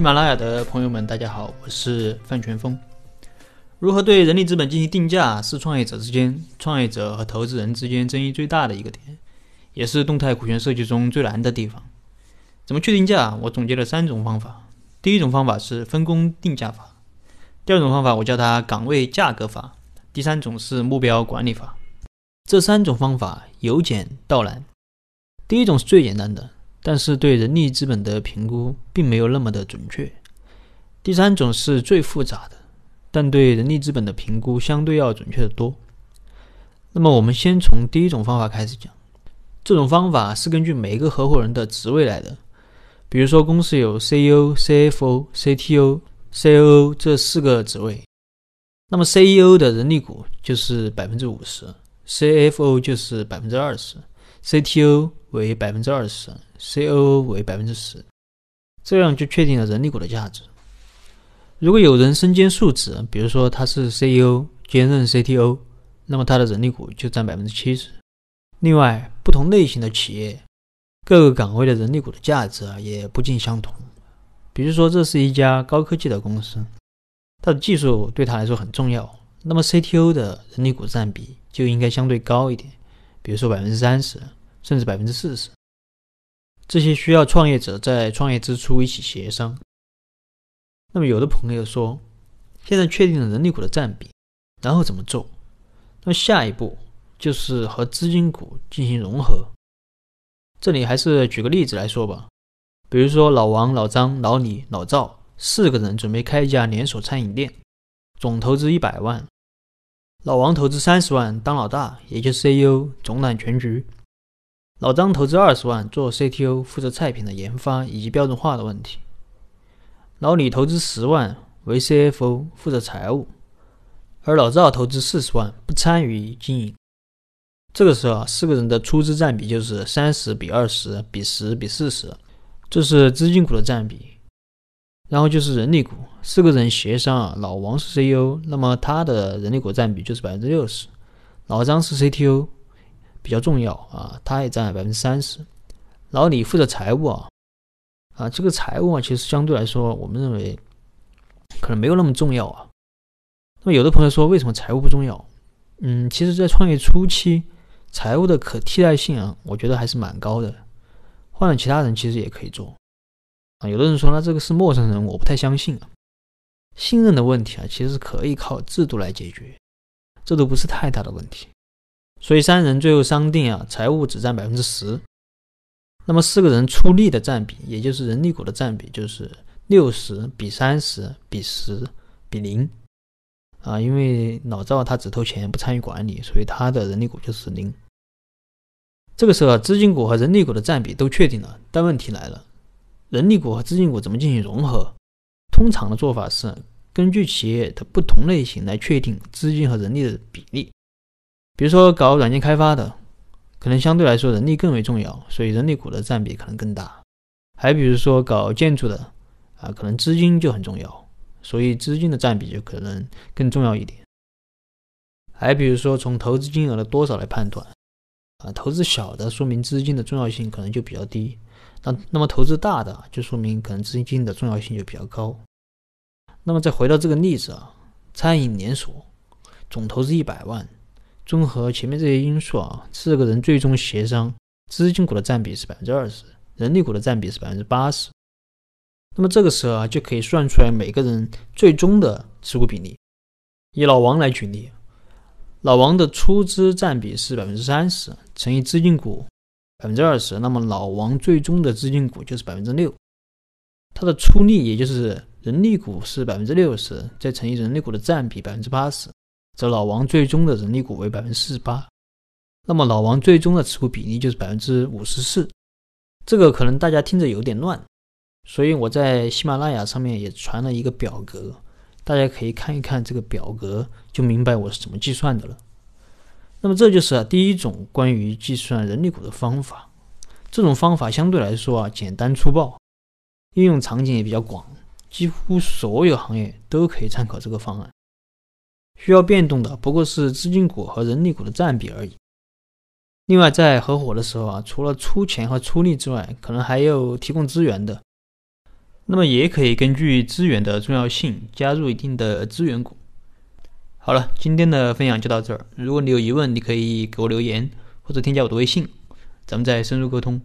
喜马拉雅的朋友们，大家好，我是范全峰。如何对人力资本进行定价，是创业者之间、创业者和投资人之间争议最大的一个点，也是动态股权设计中最难的地方。怎么去定价？我总结了三种方法。第一种方法是分工定价法，第二种方法我叫它岗位价格法，第三种是目标管理法。这三种方法由简到难。第一种是最简单的。但是对人力资本的评估并没有那么的准确。第三种是最复杂的，但对人力资本的评估相对要准确的多。那么我们先从第一种方法开始讲。这种方法是根据每一个合伙人的职位来的。比如说公司有 CEO、CFO、CTO、COO 这四个职位，那么 CEO 的人力股就是百分之五十，CFO 就是百分之二十，CTO 为百分之二十。COO 为百分之十，这样就确定了人力股的价值。如果有人身兼数职，比如说他是 CEO 兼任 CTO，那么他的人力股就占百分之七十。另外，不同类型的企业，各个岗位的人力股的价值啊也不尽相同。比如说，这是一家高科技的公司，它的技术对他来说很重要，那么 CTO 的人力股占比就应该相对高一点，比如说百分之三十，甚至百分之四十。这些需要创业者在创业之初一起协商。那么，有的朋友说，现在确定了人力股的占比，然后怎么做？那么下一步就是和资金股进行融合。这里还是举个例子来说吧，比如说老王、老张、老李、老赵四个人准备开一家连锁餐饮店，总投资一百万，老王投资三十万当老大，也就是 CEO 总揽全局。老张投资二十万做 CTO，负责菜品的研发以及标准化的问题。老李投资十万为 CFO，负责财务。而老赵投资四十万，不参与经营。这个时候啊，四个人的出资占比就是三十比二十比十比四十，这是资金股的占比。然后就是人力股，四个人协商啊，老王是 CEO，那么他的人力股占比就是百分之六十。老张是 CTO。比较重要啊，他也占了百分之三十。然后你负责财务啊，啊，这个财务啊，其实相对来说，我们认为可能没有那么重要啊。那么有的朋友说，为什么财务不重要？嗯，其实，在创业初期，财务的可替代性啊，我觉得还是蛮高的。换了其他人，其实也可以做啊。有的人说，那这个是陌生人，我不太相信啊。信任的问题啊，其实可以靠制度来解决，这都不是太大的问题。所以三人最后商定啊，财务只占百分之十，那么四个人出力的占比，也就是人力股的占比，就是六十比三十比十比零啊。因为老赵他只投钱不参与管理，所以他的人力股就是零。这个时候，资金股和人力股的占比都确定了，但问题来了，人力股和资金股怎么进行融合？通常的做法是根据企业的不同类型来确定资金和人力的比例。比如说搞软件开发的，可能相对来说人力更为重要，所以人力股的占比可能更大。还比如说搞建筑的，啊，可能资金就很重要，所以资金的占比就可能更重要一点。还比如说从投资金额的多少来判断，啊，投资小的说明资金的重要性可能就比较低，那那么投资大的就说明可能资金的重要性就比较高。那么再回到这个例子啊，餐饮连锁总投资一百万。综合前面这些因素啊，四个人最终协商，资金股的占比是百分之二十，人力股的占比是百分之八十。那么这个时候啊，就可以算出来每个人最终的持股比例。以老王来举例，老王的出资占比是百分之三十，乘以资金股百分之二十，那么老王最终的资金股就是百分之六。他的出力也就是人力股是百分之六十，再乘以人力股的占比百分之八十。则老王最终的人力股为百分之四十八，那么老王最终的持股比例就是百分之五十四。这个可能大家听着有点乱，所以我在喜马拉雅上面也传了一个表格，大家可以看一看这个表格，就明白我是怎么计算的了。那么这就是第一种关于计算人力股的方法，这种方法相对来说啊简单粗暴，应用场景也比较广，几乎所有行业都可以参考这个方案。需要变动的不过是资金股和人力股的占比而已。另外，在合伙的时候啊，除了出钱和出力之外，可能还有提供资源的。那么也可以根据资源的重要性加入一定的资源股。好了，今天的分享就到这儿。如果你有疑问，你可以给我留言或者添加我的微信，咱们再深入沟通。